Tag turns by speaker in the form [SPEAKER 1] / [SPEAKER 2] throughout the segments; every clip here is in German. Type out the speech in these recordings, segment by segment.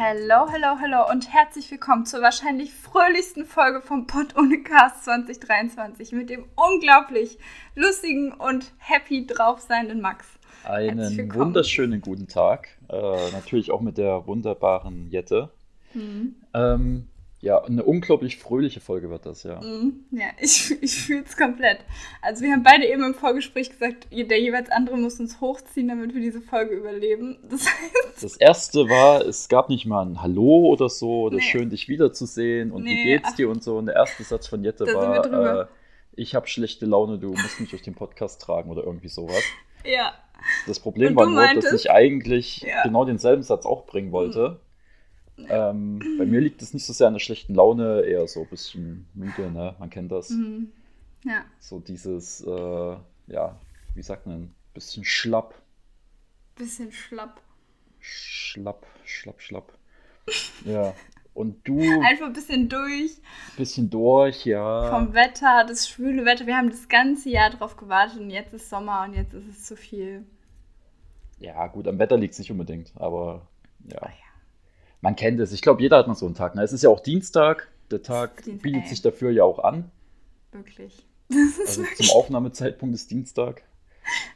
[SPEAKER 1] Hello, hello, hello und herzlich willkommen zur wahrscheinlich fröhlichsten Folge vom Pod ohne Cast 2023 mit dem unglaublich lustigen und happy drauf seienden Max.
[SPEAKER 2] Einen wunderschönen guten Tag. Äh, natürlich auch mit der wunderbaren Jette. Mhm. Ähm, ja, eine unglaublich fröhliche Folge wird das, ja.
[SPEAKER 1] Mhm. Ja, ich, ich fühle es komplett. Also wir haben beide eben im Vorgespräch gesagt, der jeweils andere muss uns hochziehen, damit wir diese Folge überleben.
[SPEAKER 2] Das, heißt das erste war, es gab nicht mal ein Hallo oder so, oder nee. schön dich wiederzusehen und nee, wie geht's ach, dir und so. Und der erste Satz von Jette war, äh, ich habe schlechte Laune, du musst mich durch den Podcast tragen oder irgendwie sowas.
[SPEAKER 1] Ja.
[SPEAKER 2] Das Problem war nur, meintest, dass ich eigentlich ja. genau denselben Satz auch bringen wollte. Mhm ähm, bei mir liegt es nicht so sehr an der schlechten Laune, eher so ein bisschen müde, ne? Man kennt das.
[SPEAKER 1] Mhm. Ja.
[SPEAKER 2] So dieses, äh, ja, wie sagt man, bisschen schlapp.
[SPEAKER 1] Bisschen schlapp.
[SPEAKER 2] Schlapp, schlapp, schlapp. ja. Und du.
[SPEAKER 1] Einfach ein bisschen durch.
[SPEAKER 2] Bisschen durch, ja.
[SPEAKER 1] Vom Wetter, das schwüle Wetter. Wir haben das ganze Jahr drauf gewartet und jetzt ist Sommer und jetzt ist es zu viel.
[SPEAKER 2] Ja, gut, am Wetter liegt es nicht unbedingt, aber ja. Oh, ja man kennt es. Ich glaube, jeder hat mal so einen Tag. Ne? Es ist ja auch Dienstag. Der Tag Dienstag, bietet ey. sich dafür ja auch an.
[SPEAKER 1] Wirklich.
[SPEAKER 2] also wirklich. zum Aufnahmezeitpunkt ist Dienstag.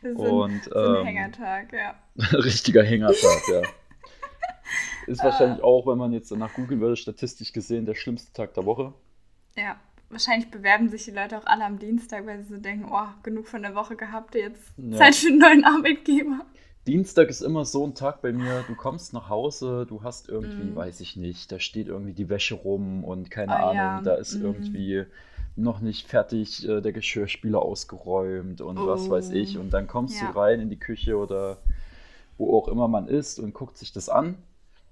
[SPEAKER 1] Das ist Und, ein, ähm, ein Hängertag, ja.
[SPEAKER 2] richtiger Hängertag, ja. Ist wahrscheinlich auch, wenn man jetzt danach googeln würde, statistisch gesehen der schlimmste Tag der Woche.
[SPEAKER 1] Ja, wahrscheinlich bewerben sich die Leute auch alle am Dienstag, weil sie so denken, oh, genug von der Woche gehabt, jetzt ja. Zeit für einen neuen Arbeitgeber.
[SPEAKER 2] Dienstag ist immer so ein Tag bei mir, du kommst nach Hause, du hast irgendwie, mm. weiß ich nicht, da steht irgendwie die Wäsche rum und keine oh, Ahnung, ja. da ist mm. irgendwie noch nicht fertig äh, der Geschirrspüler ausgeräumt und oh. was weiß ich. Und dann kommst ja. du rein in die Küche oder wo auch immer man ist und guckt sich das an.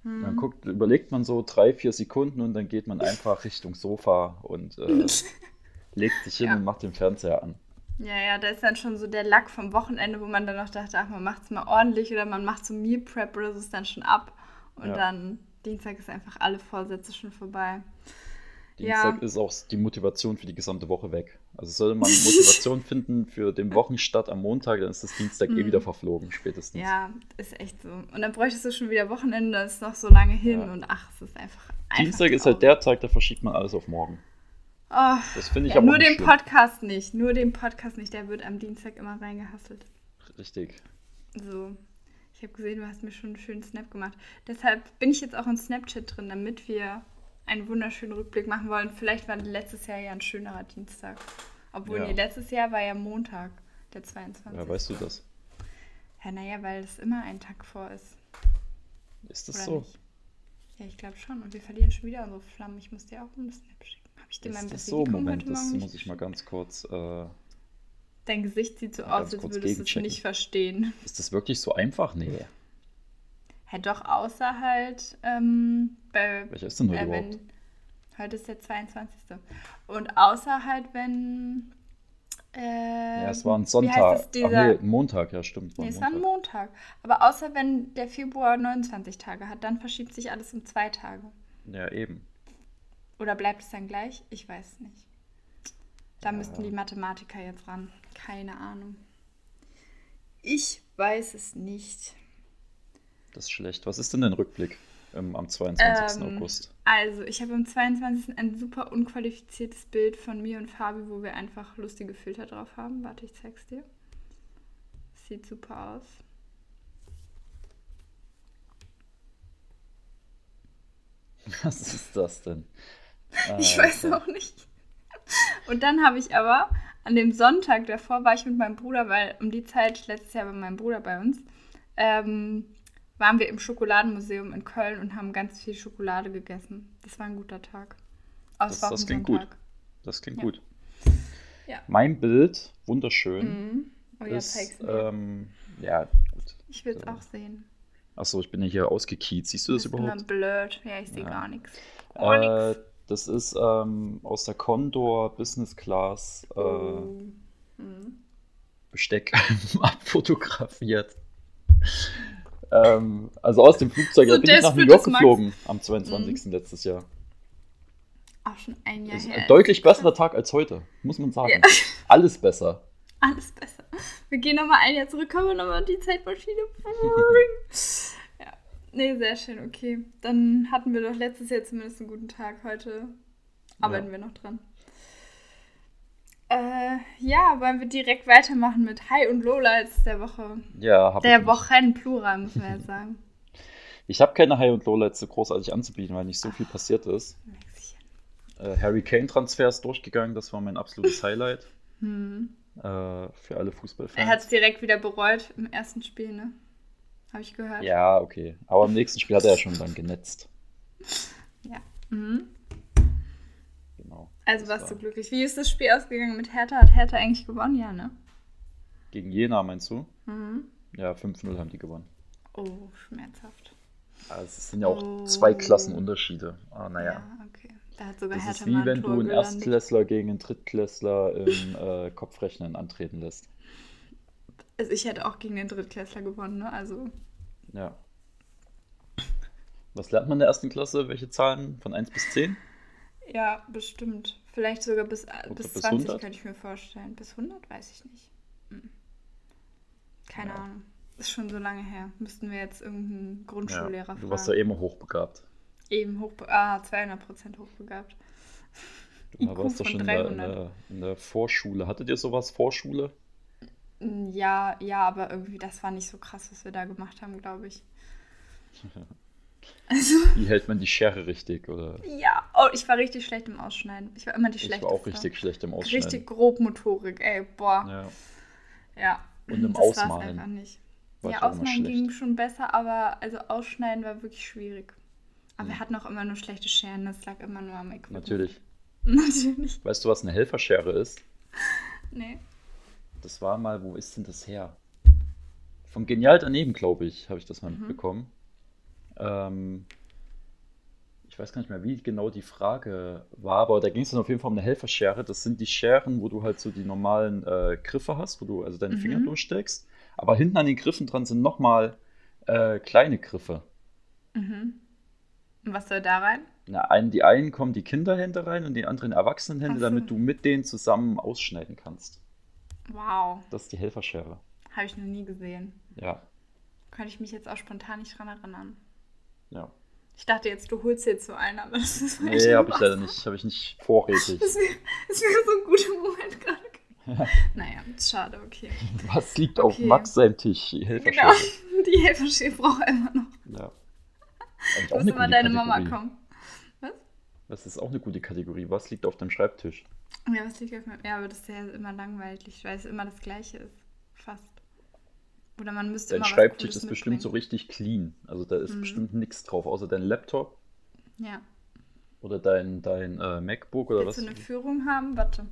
[SPEAKER 2] Mm. Dann guckt, überlegt man so drei, vier Sekunden und dann geht man einfach Richtung Sofa und äh, legt sich hin ja. und macht den Fernseher an.
[SPEAKER 1] Ja, ja, da ist dann schon so der Lack vom Wochenende, wo man dann noch dachte, ach, man macht es mal ordentlich oder man macht so Meal Prep oder so ist dann schon ab. Und ja. dann Dienstag ist einfach alle Vorsätze schon vorbei.
[SPEAKER 2] Dienstag ja. ist auch die Motivation für die gesamte Woche weg. Also sollte man Motivation finden für den Wochenstart am Montag, dann ist das Dienstag eh mhm. wieder verflogen, spätestens.
[SPEAKER 1] Ja, ist echt so. Und dann bräuchtest du schon wieder Wochenende, das ist noch so lange hin ja. und ach, es ist einfach. einfach
[SPEAKER 2] Dienstag ist halt der Tag, da verschiebt man alles auf morgen.
[SPEAKER 1] Oh, das finde ich ja, aber Nur den schlimm. Podcast nicht. Nur den Podcast nicht. Der wird am Dienstag immer reingehasselt.
[SPEAKER 2] Richtig.
[SPEAKER 1] So. Ich habe gesehen, du hast mir schon einen schönen Snap gemacht. Deshalb bin ich jetzt auch in Snapchat drin, damit wir einen wunderschönen Rückblick machen wollen. Vielleicht war letztes Jahr ja ein schönerer Dienstag. Obwohl, ja. nee, letztes Jahr war ja Montag, der 22.
[SPEAKER 2] Ja, weißt du das?
[SPEAKER 1] Ja, naja, weil es immer ein Tag vor ist.
[SPEAKER 2] Ist das Oder so?
[SPEAKER 1] Nicht? Ja, ich glaube schon. Und wir verlieren schon wieder unsere Flammen. Ich muss dir auch einen Snap schicken ich dir
[SPEAKER 2] mal ein bisschen so, Moment, das muss ich mal ganz kurz. Äh,
[SPEAKER 1] Dein Gesicht sieht so aus, als würdest du es nicht verstehen.
[SPEAKER 2] Ist das wirklich so einfach? Nee.
[SPEAKER 1] Ja, doch, außer halt ähm, bei.
[SPEAKER 2] Welcher ist denn heute äh, überhaupt?
[SPEAKER 1] heute ist der 22. Und außer halt, wenn. Äh,
[SPEAKER 2] ja, es war ein Sonntag. Ach nee, Montag, ja, stimmt.
[SPEAKER 1] War nee, es war ein Montag. Aber außer wenn der Februar 29 Tage hat, dann verschiebt sich alles um zwei Tage.
[SPEAKER 2] Ja, eben.
[SPEAKER 1] Oder bleibt es dann gleich? Ich weiß nicht. Da ja. müssten die Mathematiker jetzt ran. Keine Ahnung. Ich weiß es nicht.
[SPEAKER 2] Das ist schlecht. Was ist denn dein Rückblick ähm, am 22. Ähm, August?
[SPEAKER 1] Also, ich habe am 22. ein super unqualifiziertes Bild von mir und Fabi, wo wir einfach lustige Filter drauf haben. Warte, ich zeig's dir. Sieht super aus.
[SPEAKER 2] Was ist das denn?
[SPEAKER 1] Ich ah, weiß auch nicht. Und dann habe ich aber an dem Sonntag davor war ich mit meinem Bruder, weil um die Zeit, letztes Jahr war mein Bruder bei uns, ähm, waren wir im Schokoladenmuseum in Köln und haben ganz viel Schokolade gegessen. Das war ein guter Tag.
[SPEAKER 2] das, das klingt gut. Das klingt ja. gut. Ja. Mein Bild, wunderschön. Mhm. Oh ja, ist, ähm, ja, gut.
[SPEAKER 1] Ich will es auch sehen.
[SPEAKER 2] Achso, ich bin ja hier ausgekiet. Siehst du das, das überhaupt? Ich
[SPEAKER 1] bin blurred. Ja, ich sehe gar nichts.
[SPEAKER 2] Äh, das ist ähm, aus der Condor Business Class äh, mhm. Besteck abfotografiert. ähm, also aus dem Flugzeug. So da bin ich nach New York geflogen am 22. Mhm. letztes Jahr.
[SPEAKER 1] Auch schon ein Jahr her.
[SPEAKER 2] Ein deutlich besserer Tag als heute, muss man sagen. Ja. Alles besser.
[SPEAKER 1] Alles besser. Wir gehen nochmal ein Jahr zurück, können wir nochmal die Zeitmaschine. Nee, sehr schön, okay. Dann hatten wir doch letztes Jahr zumindest einen guten Tag. Heute arbeiten ja. wir noch dran. Äh, ja, wollen wir direkt weitermachen mit High und Lowlights der Woche.
[SPEAKER 2] Ja,
[SPEAKER 1] hab Der Wochen Plural, muss man jetzt sagen.
[SPEAKER 2] Ich habe keine High und Lowlights so großartig anzubieten, weil nicht so viel passiert ist. Äh, Harry Kane Transfer ist durchgegangen, das war mein absolutes Highlight. Hm. Äh, für alle Fußballfans.
[SPEAKER 1] Er hat es direkt wieder bereut im ersten Spiel, ne? Habe ich gehört.
[SPEAKER 2] Ja, okay. Aber im nächsten Spiel hat er ja schon dann genetzt.
[SPEAKER 1] Ja. Mhm. Genau. Also warst war... du glücklich. Wie ist das Spiel ausgegangen mit Hertha? Hat Hertha eigentlich gewonnen? Ja, ne?
[SPEAKER 2] Gegen Jena, meinst du? Mhm. Ja, 5-0 haben die gewonnen.
[SPEAKER 1] Oh, schmerzhaft.
[SPEAKER 2] Also es sind ja auch oh. zwei Klassenunterschiede. Ah, naja.
[SPEAKER 1] Ja, okay. Da hat sogar
[SPEAKER 2] das Hertha ist wie wenn du einen gelandet. Erstklässler gegen einen Drittklässler im äh, Kopfrechnen antreten lässt.
[SPEAKER 1] Also ich hätte auch gegen den Drittklässler gewonnen, ne? Also.
[SPEAKER 2] Ja. Was lernt man in der ersten Klasse? Welche Zahlen? Von 1 bis 10?
[SPEAKER 1] Ja, bestimmt. Vielleicht sogar bis, bis, bis 20 100? könnte ich mir vorstellen. Bis 100 weiß ich nicht. Hm. Keine ja. Ahnung. Ist schon so lange her. Müssten wir jetzt irgendeinen Grundschullehrer ja, fragen.
[SPEAKER 2] Du warst ja eben hochbegabt.
[SPEAKER 1] Eben hochbegabt. Ah, 200 Prozent hochbegabt.
[SPEAKER 2] Du warst doch schon in der, in, der, in der Vorschule. Hattet ihr sowas, Vorschule?
[SPEAKER 1] Ja, ja, aber irgendwie, das war nicht so krass, was wir da gemacht haben, glaube ich.
[SPEAKER 2] Also, Wie hält man die Schere richtig, oder?
[SPEAKER 1] Ja, oh, ich war richtig schlecht im Ausschneiden. Ich war immer die schlechteste.
[SPEAKER 2] Ich war auch richtig schlecht im Ausschneiden.
[SPEAKER 1] Richtig grob Motorik, ey, boah. Ja. ja.
[SPEAKER 2] Und im das Ausmalen.
[SPEAKER 1] einfach nicht. War ja, Ausmalen ging schon besser, aber also Ausschneiden war wirklich schwierig. Aber hm. wir hatten auch immer nur schlechte Scheren, das lag immer nur am Equipment.
[SPEAKER 2] Natürlich.
[SPEAKER 1] Natürlich.
[SPEAKER 2] Weißt du, was eine Helferschere ist?
[SPEAKER 1] Nee.
[SPEAKER 2] Das war mal, wo ist denn das her? Vom Genial daneben, glaube ich, habe ich das mal mhm. mitbekommen. Ähm, ich weiß gar nicht mehr, wie genau die Frage war, aber da ging es dann auf jeden Fall um eine Helferschere. Das sind die Scheren, wo du halt so die normalen äh, Griffe hast, wo du also deine mhm. Finger durchsteckst. Aber hinten an den Griffen dran sind nochmal äh, kleine Griffe.
[SPEAKER 1] Mhm. Und was soll da rein?
[SPEAKER 2] Na, ein, die einen kommen die Kinderhände rein und die anderen Erwachsenenhände, so. damit du mit denen zusammen ausschneiden kannst.
[SPEAKER 1] Wow.
[SPEAKER 2] Das ist die Helferschere.
[SPEAKER 1] Habe ich noch nie gesehen.
[SPEAKER 2] Ja.
[SPEAKER 1] Könnte ich mich jetzt auch spontan nicht dran erinnern.
[SPEAKER 2] Ja.
[SPEAKER 1] Ich dachte jetzt, du holst jetzt so einen, aber das ist
[SPEAKER 2] falsch. Nee, habe ich leider nicht. Habe ich nicht vorrätig.
[SPEAKER 1] Das wäre wär so ein guter Moment gerade. Ja. Naja, schade, okay.
[SPEAKER 2] Was liegt okay. auf Max seinem Tisch?
[SPEAKER 1] Die Helferschere. Genau, die Helferschere braucht er immer noch.
[SPEAKER 2] Ja.
[SPEAKER 1] Muss immer deine Kategorie. Mama kommen. Was?
[SPEAKER 2] Das ist auch eine gute Kategorie. Was liegt auf dem Schreibtisch?
[SPEAKER 1] Ja, was liegt auf meinem. Ja, aber das ist ja immer langweilig, weil es immer das Gleiche ist. Fast. Oder man müsste
[SPEAKER 2] dein
[SPEAKER 1] immer
[SPEAKER 2] Schreibtisch ist bestimmt so richtig clean. Also da ist mhm. bestimmt nichts drauf, außer dein Laptop.
[SPEAKER 1] Ja.
[SPEAKER 2] Oder dein, dein äh, MacBook oder
[SPEAKER 1] Willst
[SPEAKER 2] was?
[SPEAKER 1] Willst du eine Führung haben? Warte.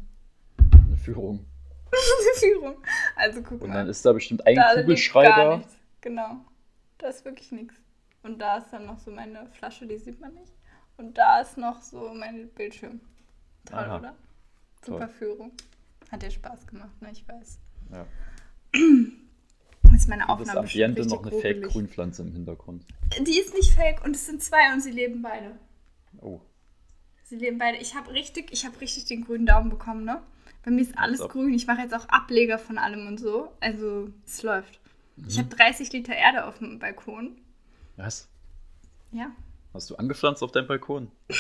[SPEAKER 2] Eine Führung.
[SPEAKER 1] eine Führung. Also guck
[SPEAKER 2] Und
[SPEAKER 1] mal.
[SPEAKER 2] dann ist da bestimmt ein da Kugelschreiber.
[SPEAKER 1] Genau. Da ist wirklich nichts. Und da ist dann noch so meine Flasche, die sieht man nicht. Und da ist noch so mein Bildschirm. Toll, Aha. oder? Super Toll. Führung. Hat dir Spaß gemacht, ne? Ich weiß.
[SPEAKER 2] Ja.
[SPEAKER 1] Das ist meine Aufnahme.
[SPEAKER 2] Das Ambiente noch eine Fake-Grünpflanze im Hintergrund.
[SPEAKER 1] Die ist nicht fake und es sind zwei und sie leben beide.
[SPEAKER 2] Oh.
[SPEAKER 1] Sie leben beide. Ich habe richtig, ich habe richtig den grünen Daumen bekommen, ne? Bei mir ist alles grün. Ich mache jetzt auch Ableger von allem und so. Also es läuft. Mhm. Ich habe 30 Liter Erde auf dem Balkon.
[SPEAKER 2] Was?
[SPEAKER 1] Ja.
[SPEAKER 2] Hast du angepflanzt auf deinem Balkon?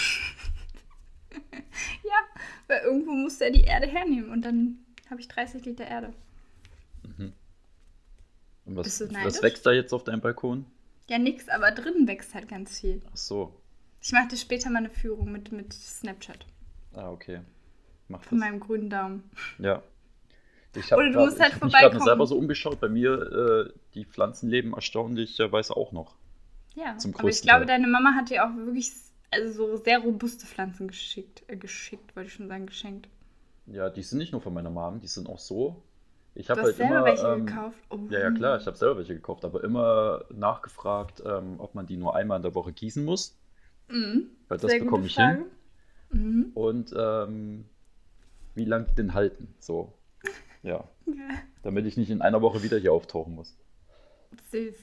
[SPEAKER 1] weil irgendwo musste er die Erde hernehmen und dann habe ich 30 Liter Erde.
[SPEAKER 2] Mhm. Und was, was wächst da jetzt auf deinem Balkon?
[SPEAKER 1] Ja, nix, aber drinnen wächst halt ganz viel.
[SPEAKER 2] Ach so.
[SPEAKER 1] Ich mache dir später mal eine Führung mit, mit Snapchat.
[SPEAKER 2] Ah, okay.
[SPEAKER 1] Mach Von das. meinem grünen Daumen.
[SPEAKER 2] Ja.
[SPEAKER 1] Ich Oder du grad, musst halt
[SPEAKER 2] ich
[SPEAKER 1] vorbeikommen.
[SPEAKER 2] Ich habe mir selber so umgeschaut. Bei mir, äh, die Pflanzen leben erstaunlicherweise auch noch.
[SPEAKER 1] Ja, Zum aber ich glaube, deine Mama hat dir auch wirklich also so sehr robuste Pflanzen geschickt. Äh, geschickt, wollte ich schon sagen, geschenkt.
[SPEAKER 2] Ja, die sind nicht nur von meiner Mom, die sind auch so. Ich habe
[SPEAKER 1] halt
[SPEAKER 2] selber
[SPEAKER 1] immer. welche ähm, gekauft? Oh.
[SPEAKER 2] Ja, ja, klar, ich habe selber welche gekauft, aber immer nachgefragt, ähm, ob man die nur einmal in der Woche gießen muss.
[SPEAKER 1] Mhm.
[SPEAKER 2] Weil das bekomme ich Frage. hin. Mhm. Und ähm, wie lange die denn halten. So. Ja. ja. Damit ich nicht in einer Woche wieder hier auftauchen muss.
[SPEAKER 1] Süß.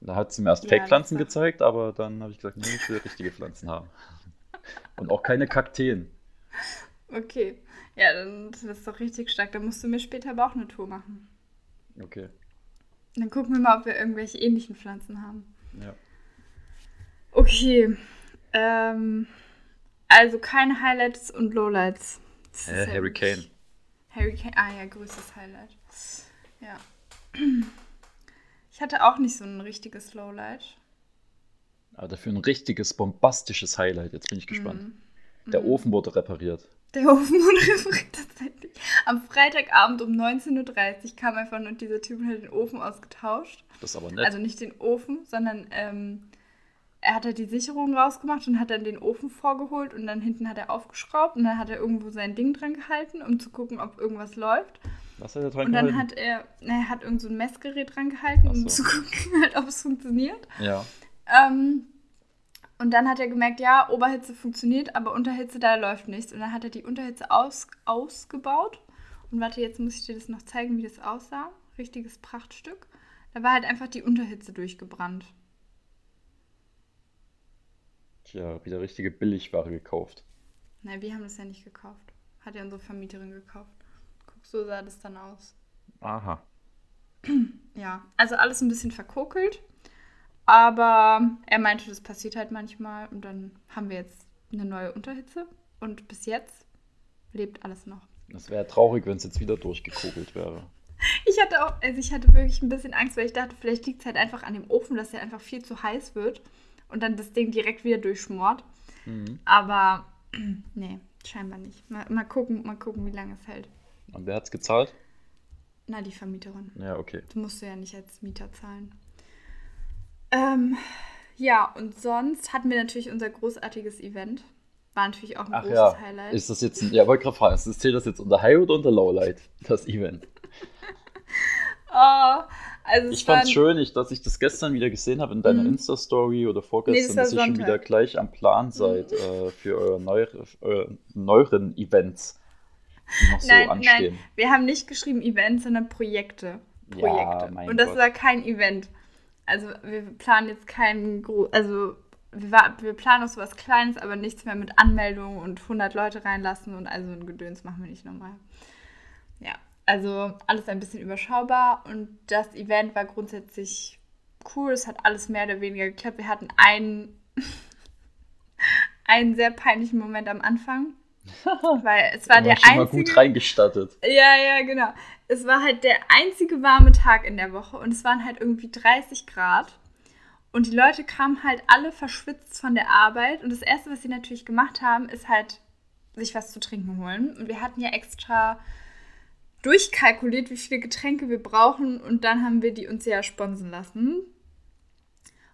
[SPEAKER 2] Da hat sie mir erst ja, Fake-Pflanzen gezeigt, aber dann habe ich gesagt, nee, ich will richtige Pflanzen haben. Und auch keine Kakteen.
[SPEAKER 1] Okay. Ja, dann das ist doch richtig stark. Dann musst du mir später aber auch eine Tour machen.
[SPEAKER 2] Okay.
[SPEAKER 1] Dann gucken wir mal, ob wir irgendwelche ähnlichen Pflanzen haben.
[SPEAKER 2] Ja.
[SPEAKER 1] Okay. Ähm, also keine Highlights und Lowlights.
[SPEAKER 2] Äh, Harry Kane.
[SPEAKER 1] Harry Kane, ah ja, größtes Highlight. Ja. Ich hatte auch nicht so ein richtiges Lowlight.
[SPEAKER 2] Aber dafür ein richtiges, bombastisches Highlight. Jetzt bin ich gespannt. Mm. Der mm. Ofen wurde repariert.
[SPEAKER 1] Der Ofen wurde repariert tatsächlich. Am Freitagabend um 19.30 Uhr kam einfach nur dieser Typ und hat den Ofen ausgetauscht.
[SPEAKER 2] Das ist aber nett.
[SPEAKER 1] Also nicht den Ofen, sondern ähm, er hat halt die Sicherung rausgemacht und hat dann den Ofen vorgeholt und dann hinten hat er aufgeschraubt und dann hat er irgendwo sein Ding dran gehalten, um zu gucken, ob irgendwas läuft.
[SPEAKER 2] Was hat er dran
[SPEAKER 1] Und dann gehalten? hat er, er hat irgend so ein Messgerät dran gehalten, um so. zu gucken, halt, ob es funktioniert.
[SPEAKER 2] Ja.
[SPEAKER 1] Ähm, und dann hat er gemerkt, ja, Oberhitze funktioniert, aber Unterhitze, da läuft nichts. Und dann hat er die Unterhitze aus, ausgebaut. Und warte, jetzt muss ich dir das noch zeigen, wie das aussah. Richtiges Prachtstück. Da war halt einfach die Unterhitze durchgebrannt.
[SPEAKER 2] Tja, wieder richtige Billigware gekauft.
[SPEAKER 1] Nein, wir haben das ja nicht gekauft. Hat ja unsere Vermieterin gekauft. So sah das dann aus.
[SPEAKER 2] Aha.
[SPEAKER 1] Ja, also alles ein bisschen verkokelt. Aber er meinte, das passiert halt manchmal. Und dann haben wir jetzt eine neue Unterhitze. Und bis jetzt lebt alles noch.
[SPEAKER 2] Das wäre traurig, wenn es jetzt wieder durchgekokelt wäre.
[SPEAKER 1] Ich hatte auch, also ich hatte wirklich ein bisschen Angst, weil ich dachte, vielleicht liegt es halt einfach an dem Ofen, dass er einfach viel zu heiß wird und dann das Ding direkt wieder durchschmort. Mhm. Aber nee, scheinbar nicht. Mal, mal, gucken, mal gucken, wie lange es hält.
[SPEAKER 2] Und wer hat es gezahlt?
[SPEAKER 1] Na, die Vermieterin.
[SPEAKER 2] Ja, okay.
[SPEAKER 1] Du musst ja nicht als Mieter zahlen. Ähm, ja, und sonst hatten wir natürlich unser großartiges Event. War natürlich auch ein Ach großes
[SPEAKER 2] ja.
[SPEAKER 1] Highlight.
[SPEAKER 2] Ist das jetzt, ein, ja, wollte gerade fragen, zählt das jetzt unter High oder unter Lowlight, das Event?
[SPEAKER 1] oh, also
[SPEAKER 2] ich fand es schön, ich, dass ich das gestern wieder gesehen habe in deiner mhm. Insta-Story oder vorgestern, nee, das dass ihr schon wieder gleich am Plan seid mhm. äh, für eure, neu, eure neueren Events,
[SPEAKER 1] so nein, anstehen. Nein, wir haben nicht geschrieben Events, sondern Projekte. Projekte. Ja, Und das Gott. war kein Event. Also wir planen jetzt keinen, also wir, wir planen auch so was Kleines, aber nichts mehr mit Anmeldung und 100 Leute reinlassen und also ein Gedöns machen wir nicht nochmal. Ja, also alles ein bisschen überschaubar und das Event war grundsätzlich cool. Es hat alles mehr oder weniger geklappt. Wir hatten einen, einen sehr peinlichen Moment am Anfang. Weil es war der
[SPEAKER 2] schon einzige. Mal gut reingestattet.
[SPEAKER 1] Ja, ja, genau. Es war halt der einzige warme Tag in der Woche und es waren halt irgendwie 30 Grad. Und die Leute kamen halt alle verschwitzt von der Arbeit. Und das Erste, was sie natürlich gemacht haben, ist halt sich was zu trinken holen. Und wir hatten ja extra durchkalkuliert, wie viele Getränke wir brauchen und dann haben wir die uns ja sponsen lassen.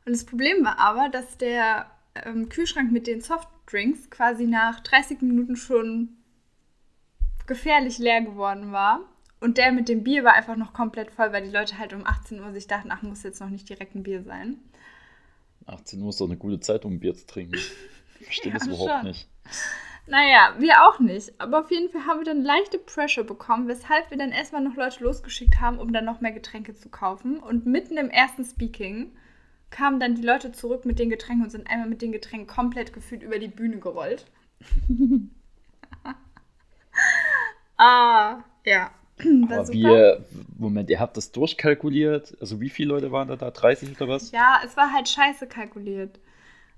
[SPEAKER 1] Und das Problem war aber, dass der ähm, Kühlschrank mit den Softdrinks quasi nach 30 Minuten schon gefährlich leer geworden war. Und der mit dem Bier war einfach noch komplett voll, weil die Leute halt um 18 Uhr sich dachten, ach, muss jetzt noch nicht direkt ein Bier sein.
[SPEAKER 2] 18 Uhr ist doch eine gute Zeit, um ein Bier zu trinken. Ich verstehe ja, das überhaupt schon. nicht.
[SPEAKER 1] Naja, wir auch nicht. Aber auf jeden Fall haben wir dann leichte Pressure bekommen, weshalb wir dann erstmal noch Leute losgeschickt haben, um dann noch mehr Getränke zu kaufen. Und mitten im ersten Speaking kamen dann die Leute zurück mit den Getränken und sind einmal mit den Getränken komplett gefühlt über die Bühne gerollt. ah, ja.
[SPEAKER 2] Aber wir, Moment, ihr habt das durchkalkuliert? Also wie viele Leute waren da da? 30 oder was?
[SPEAKER 1] Ja, es war halt scheiße kalkuliert.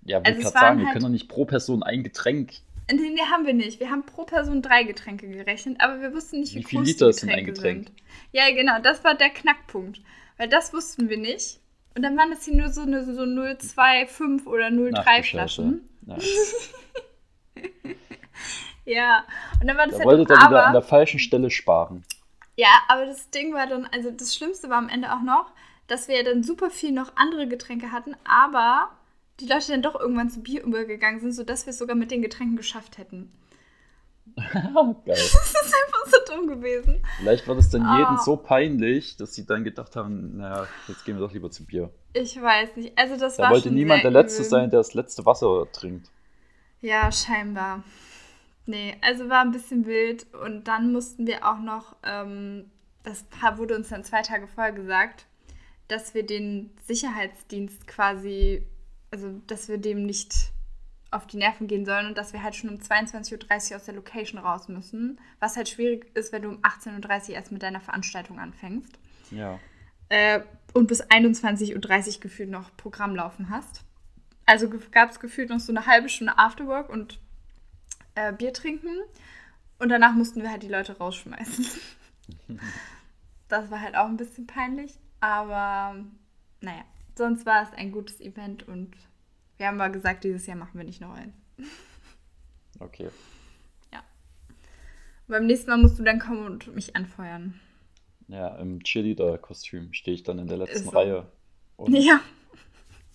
[SPEAKER 2] Ja, wollte also gerade sagen, halt wir können doch nicht pro Person ein Getränk
[SPEAKER 1] Nee, nee, haben wir nicht. Wir haben pro Person drei Getränke gerechnet, aber wir wussten nicht, wie, wie viel Liter ist ein Getränk? Sind. Ja, genau, das war der Knackpunkt. Weil das wussten wir nicht. Und dann waren das hier nur so, eine, so 0,25 oder 0,3 Flaschen. ja, und dann war das
[SPEAKER 2] da halt wolltet ihr wieder an der falschen Stelle sparen.
[SPEAKER 1] Ja, aber das Ding war dann, also das Schlimmste war am Ende auch noch, dass wir dann super viel noch andere Getränke hatten, aber die Leute dann doch irgendwann zu Bier übergegangen sind, sodass wir es sogar mit den Getränken geschafft hätten.
[SPEAKER 2] Geil.
[SPEAKER 1] Das ist einfach so dumm gewesen.
[SPEAKER 2] Vielleicht war das dann oh. jedem so peinlich, dass sie dann gedacht haben, naja, jetzt gehen wir doch lieber zu Bier.
[SPEAKER 1] Ich weiß nicht. Also das
[SPEAKER 2] da
[SPEAKER 1] war
[SPEAKER 2] wollte niemand der Letzte übel. sein, der das letzte Wasser trinkt.
[SPEAKER 1] Ja, scheinbar. Nee, also war ein bisschen wild. Und dann mussten wir auch noch, ähm, das wurde uns dann zwei Tage vorher gesagt, dass wir den Sicherheitsdienst quasi also dass wir dem nicht auf die Nerven gehen sollen und dass wir halt schon um 22.30 Uhr aus der Location raus müssen. Was halt schwierig ist, wenn du um 18.30 Uhr erst mit deiner Veranstaltung anfängst.
[SPEAKER 2] Ja.
[SPEAKER 1] Äh, und bis 21.30 Uhr gefühlt noch Programm laufen hast. Also gab es gefühlt noch so eine halbe Stunde Afterwork und äh, Bier trinken. Und danach mussten wir halt die Leute rausschmeißen. das war halt auch ein bisschen peinlich. Aber naja, sonst war es ein gutes Event und wir haben mal gesagt, dieses Jahr machen wir nicht noch eins.
[SPEAKER 2] Okay.
[SPEAKER 1] Ja. beim nächsten Mal musst du dann kommen und mich anfeuern.
[SPEAKER 2] Ja, im Cheerleader-Kostüm stehe ich dann in der letzten so. Reihe.
[SPEAKER 1] Und ja.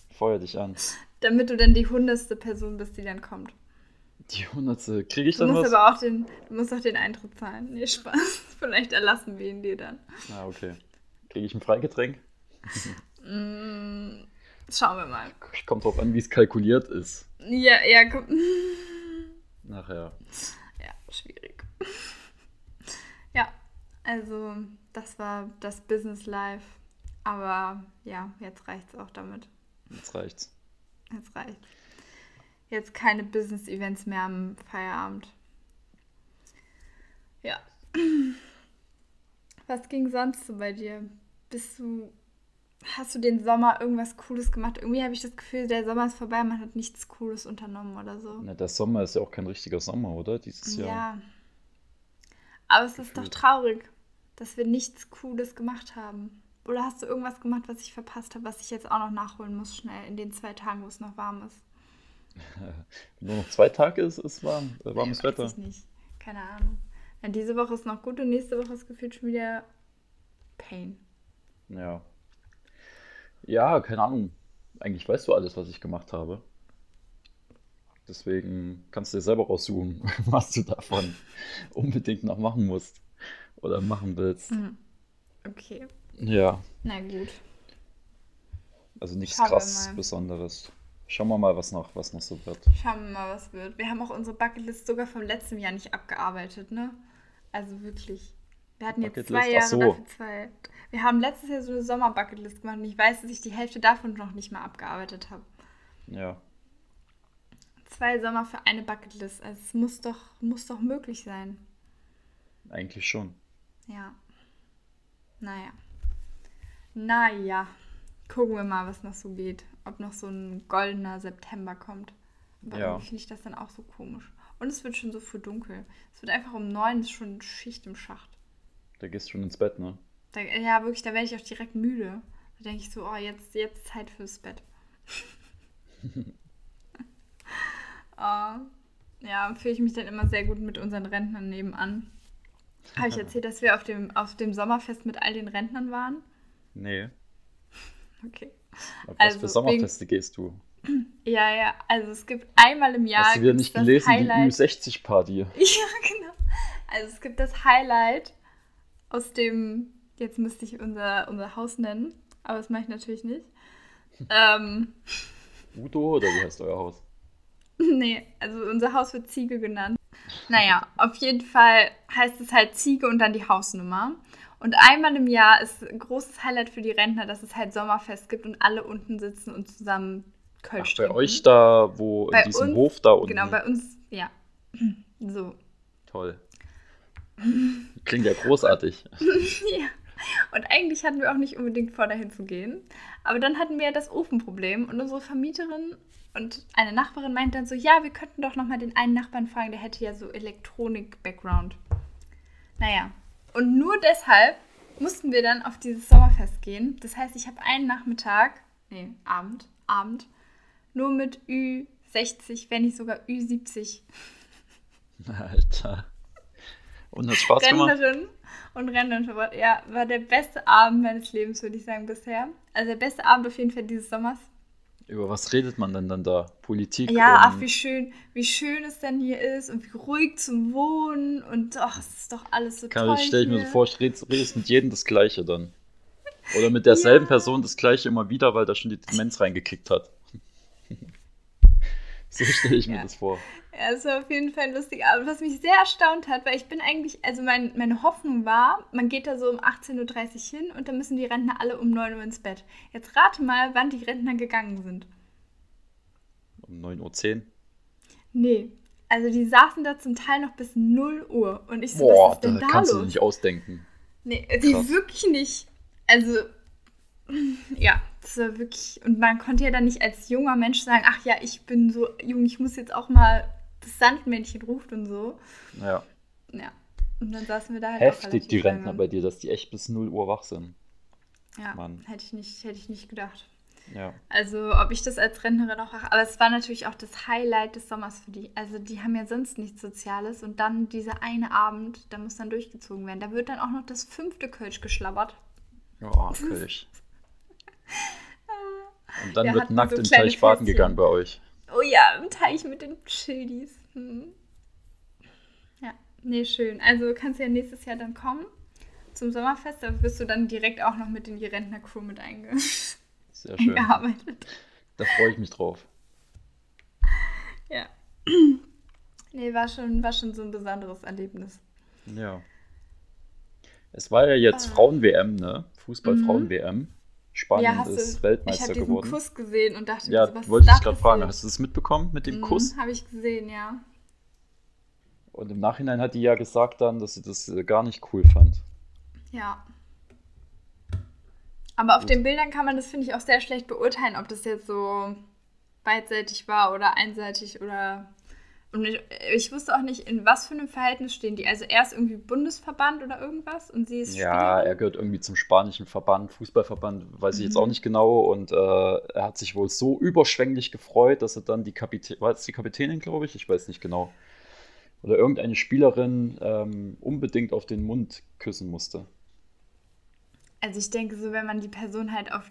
[SPEAKER 2] Feuer dich an.
[SPEAKER 1] Damit du dann die hundertste Person bist, die dann kommt.
[SPEAKER 2] Die hundertste. Kriege ich dann
[SPEAKER 1] du musst
[SPEAKER 2] was?
[SPEAKER 1] aber auch den, du musst auch den Eintritt zahlen. Nee, Spaß. Vielleicht erlassen wir ihn dir dann.
[SPEAKER 2] Ah, okay. Kriege ich ein Freigetränk?
[SPEAKER 1] mm, schauen wir mal.
[SPEAKER 2] Kommt drauf an, wie es kalkuliert ist.
[SPEAKER 1] Ja, ja.
[SPEAKER 2] Nachher.
[SPEAKER 1] Ja, schwierig. ja, also das war das Business Life. Aber ja, jetzt reicht's auch damit.
[SPEAKER 2] Jetzt reicht's.
[SPEAKER 1] Jetzt reicht's. Jetzt keine Business-Events mehr am Feierabend. Ja. Was ging sonst so bei dir? Bist du. Hast du den Sommer irgendwas Cooles gemacht? Irgendwie habe ich das Gefühl, der Sommer ist vorbei, man hat nichts Cooles unternommen oder so.
[SPEAKER 2] Na, der Sommer ist ja auch kein richtiger Sommer, oder? Dieses Jahr. Ja.
[SPEAKER 1] Aber es ist doch traurig, dass wir nichts Cooles gemacht haben. Oder hast du irgendwas gemacht, was ich verpasst habe, was ich jetzt auch noch nachholen muss, schnell in den zwei Tagen, wo es noch warm ist?
[SPEAKER 2] Nur noch zwei Tage ist es warm, äh, warmes
[SPEAKER 1] nee,
[SPEAKER 2] Wetter.
[SPEAKER 1] Weiß ich nicht. Keine Ahnung. Ja, diese Woche ist noch gut und nächste Woche ist gefühlt schon wieder Pain.
[SPEAKER 2] Ja. Ja, keine Ahnung. Eigentlich weißt du alles, was ich gemacht habe. Deswegen kannst du dir selber raussuchen, was du davon unbedingt noch machen musst oder machen willst.
[SPEAKER 1] Mhm. Okay.
[SPEAKER 2] Ja.
[SPEAKER 1] Na gut.
[SPEAKER 2] Also nichts Schauen krass Besonderes. Schauen wir mal, was noch, was noch so wird.
[SPEAKER 1] Schauen wir mal, was wird. Wir haben auch unsere Bucketlist sogar vom letzten Jahr nicht abgearbeitet, ne? Also wirklich. Wir hatten jetzt zwei Jahre so. dafür Zeit. Wir haben letztes Jahr so eine Sommer-Bucketlist gemacht und ich weiß, dass ich die Hälfte davon noch nicht mal abgearbeitet habe.
[SPEAKER 2] Ja.
[SPEAKER 1] Zwei Sommer für eine Bucketlist. Also es muss doch, muss doch möglich sein.
[SPEAKER 2] Eigentlich schon.
[SPEAKER 1] Ja. Naja. Naja. Gucken wir mal, was noch so geht. Ob noch so ein goldener September kommt. Aber ja. irgendwie finde ich das dann auch so komisch. Und es wird schon so früh dunkel. Es wird einfach um neun, ist schon Schicht im Schacht.
[SPEAKER 2] Da gehst du schon ins Bett, ne?
[SPEAKER 1] Da, ja, wirklich, da werde ich auch direkt müde. Da denke ich so, oh, jetzt, jetzt Zeit fürs Bett. oh, ja, fühle ich mich dann immer sehr gut mit unseren Rentnern nebenan. Habe ich erzählt, dass wir auf dem, auf dem Sommerfest mit all den Rentnern waren?
[SPEAKER 2] Nee.
[SPEAKER 1] Okay.
[SPEAKER 2] Auf was also, für Sommerfeste wegen... gehst du?
[SPEAKER 1] Ja, ja, also es gibt einmal im Jahr.
[SPEAKER 2] Hast du wieder nicht gelesen, Highlight... die Ü60-Party?
[SPEAKER 1] Ja, genau. Also es gibt das Highlight aus dem, jetzt müsste ich unser, unser Haus nennen, aber das mache ich natürlich nicht. ähm,
[SPEAKER 2] Udo oder wie heißt euer Haus?
[SPEAKER 1] Nee, also unser Haus wird Ziege genannt. Naja, auf jeden Fall heißt es halt Ziege und dann die Hausnummer. Und einmal im Jahr ist ein großes Highlight für die Rentner, dass es halt Sommerfest gibt und alle unten sitzen und zusammen Kölsch Ach,
[SPEAKER 2] Bei euch da, wo bei in diesem
[SPEAKER 1] uns,
[SPEAKER 2] Hof da unten.
[SPEAKER 1] Genau, bei uns, ja. So.
[SPEAKER 2] Toll. Klingt ja großartig.
[SPEAKER 1] ja. Und eigentlich hatten wir auch nicht unbedingt vor, dahin zu gehen. Aber dann hatten wir ja das Ofenproblem und unsere Vermieterin und eine Nachbarin meint dann so, ja, wir könnten doch nochmal den einen Nachbarn fragen, der hätte ja so Elektronik-Background. Naja, und nur deshalb mussten wir dann auf dieses Sommerfest gehen. Das heißt, ich habe einen Nachmittag, nee, Abend, Abend, nur mit Ü60, wenn nicht sogar Ü70.
[SPEAKER 2] Alter. Und hat Spaß gemacht?
[SPEAKER 1] und Rentnerin. Ja, war der beste Abend meines Lebens, würde ich sagen, bisher. Also der beste Abend auf jeden Fall dieses Sommers.
[SPEAKER 2] Über was redet man denn dann da? Politik?
[SPEAKER 1] Ja, ach, wie schön, wie schön es denn hier ist und wie ruhig zum Wohnen und ach, es ist doch alles so Kann, toll.
[SPEAKER 2] Stelle ich mir so vor, ich rede red mit jedem das Gleiche dann. Oder mit derselben ja. Person das Gleiche immer wieder, weil da schon die Demenz reingekickt hat. so stelle ich mir
[SPEAKER 1] ja.
[SPEAKER 2] das vor.
[SPEAKER 1] Ja, es war auf jeden Fall lustig. Aber was mich sehr erstaunt hat, weil ich bin eigentlich, also mein, meine Hoffnung war, man geht da so um 18.30 Uhr hin und dann müssen die Rentner alle um 9 Uhr ins Bett. Jetzt rate mal, wann die Rentner gegangen sind.
[SPEAKER 2] Um 9.10 Uhr?
[SPEAKER 1] Nee. Also die saßen da zum Teil noch bis 0 Uhr. Und ich so,
[SPEAKER 2] Boah, was ist denn da kannst los? du nicht ausdenken.
[SPEAKER 1] Nee, die wirklich nicht. Also, ja, das war wirklich, und man konnte ja dann nicht als junger Mensch sagen, ach ja, ich bin so jung, ich muss jetzt auch mal das Sandmännchen ruft und so.
[SPEAKER 2] Ja.
[SPEAKER 1] Ja. Und dann saßen wir da
[SPEAKER 2] halt Heftig die Rentner lange. bei dir, dass die echt bis 0 Uhr wach sind.
[SPEAKER 1] Ja, Mann. hätte ich nicht, hätte ich nicht gedacht.
[SPEAKER 2] Ja.
[SPEAKER 1] Also, ob ich das als Rentnerin auch. Aber es war natürlich auch das Highlight des Sommers für die. Also, die haben ja sonst nichts Soziales. Und dann dieser eine Abend, da muss dann durchgezogen werden. Da wird dann auch noch das fünfte Kölsch geschlabbert.
[SPEAKER 2] Ja, Kölsch. Und dann ja, wird nackt so im Teich baden gegangen bei euch.
[SPEAKER 1] Oh ja, im Teich mit den Childis. Hm. Ja, nee, schön. Also kannst du ja nächstes Jahr dann kommen zum Sommerfest. Da wirst du dann direkt auch noch mit in die Rentner-Crew mit einge
[SPEAKER 2] Sehr schön. eingearbeitet. Da freue ich mich drauf.
[SPEAKER 1] Ja. Nee, war schon, war schon so ein besonderes Erlebnis.
[SPEAKER 2] Ja. Es war ja jetzt ah. Frauen-WM, ne? Fußball-Frauen-WM. Mhm. Spanien ja, ist du, Weltmeister ich geworden.
[SPEAKER 1] Ich habe diesen Kuss gesehen und dachte,
[SPEAKER 2] ja, was wollte ich gerade fragen. Hast du das mitbekommen mit dem mhm, Kuss?
[SPEAKER 1] Habe ich gesehen, ja.
[SPEAKER 2] Und im Nachhinein hat die ja gesagt dann, dass sie das äh, gar nicht cool fand.
[SPEAKER 1] Ja. Aber auf Gut. den Bildern kann man das, finde ich, auch sehr schlecht beurteilen, ob das jetzt so beidseitig war oder einseitig oder und ich, ich, wusste auch nicht, in was für einem Verhältnis stehen die. Also er ist irgendwie Bundesverband oder irgendwas und sie ist
[SPEAKER 2] Ja, Spielerin? er gehört irgendwie zum spanischen Verband, Fußballverband, weiß mhm. ich jetzt auch mhm. nicht genau. Und äh, er hat sich wohl so überschwänglich gefreut, dass er dann die Kapitänin, war es die Kapitänin, glaube ich? Ich weiß nicht genau. Oder irgendeine Spielerin ähm, unbedingt auf den Mund küssen musste.
[SPEAKER 1] Also ich denke so, wenn man die Person halt auf,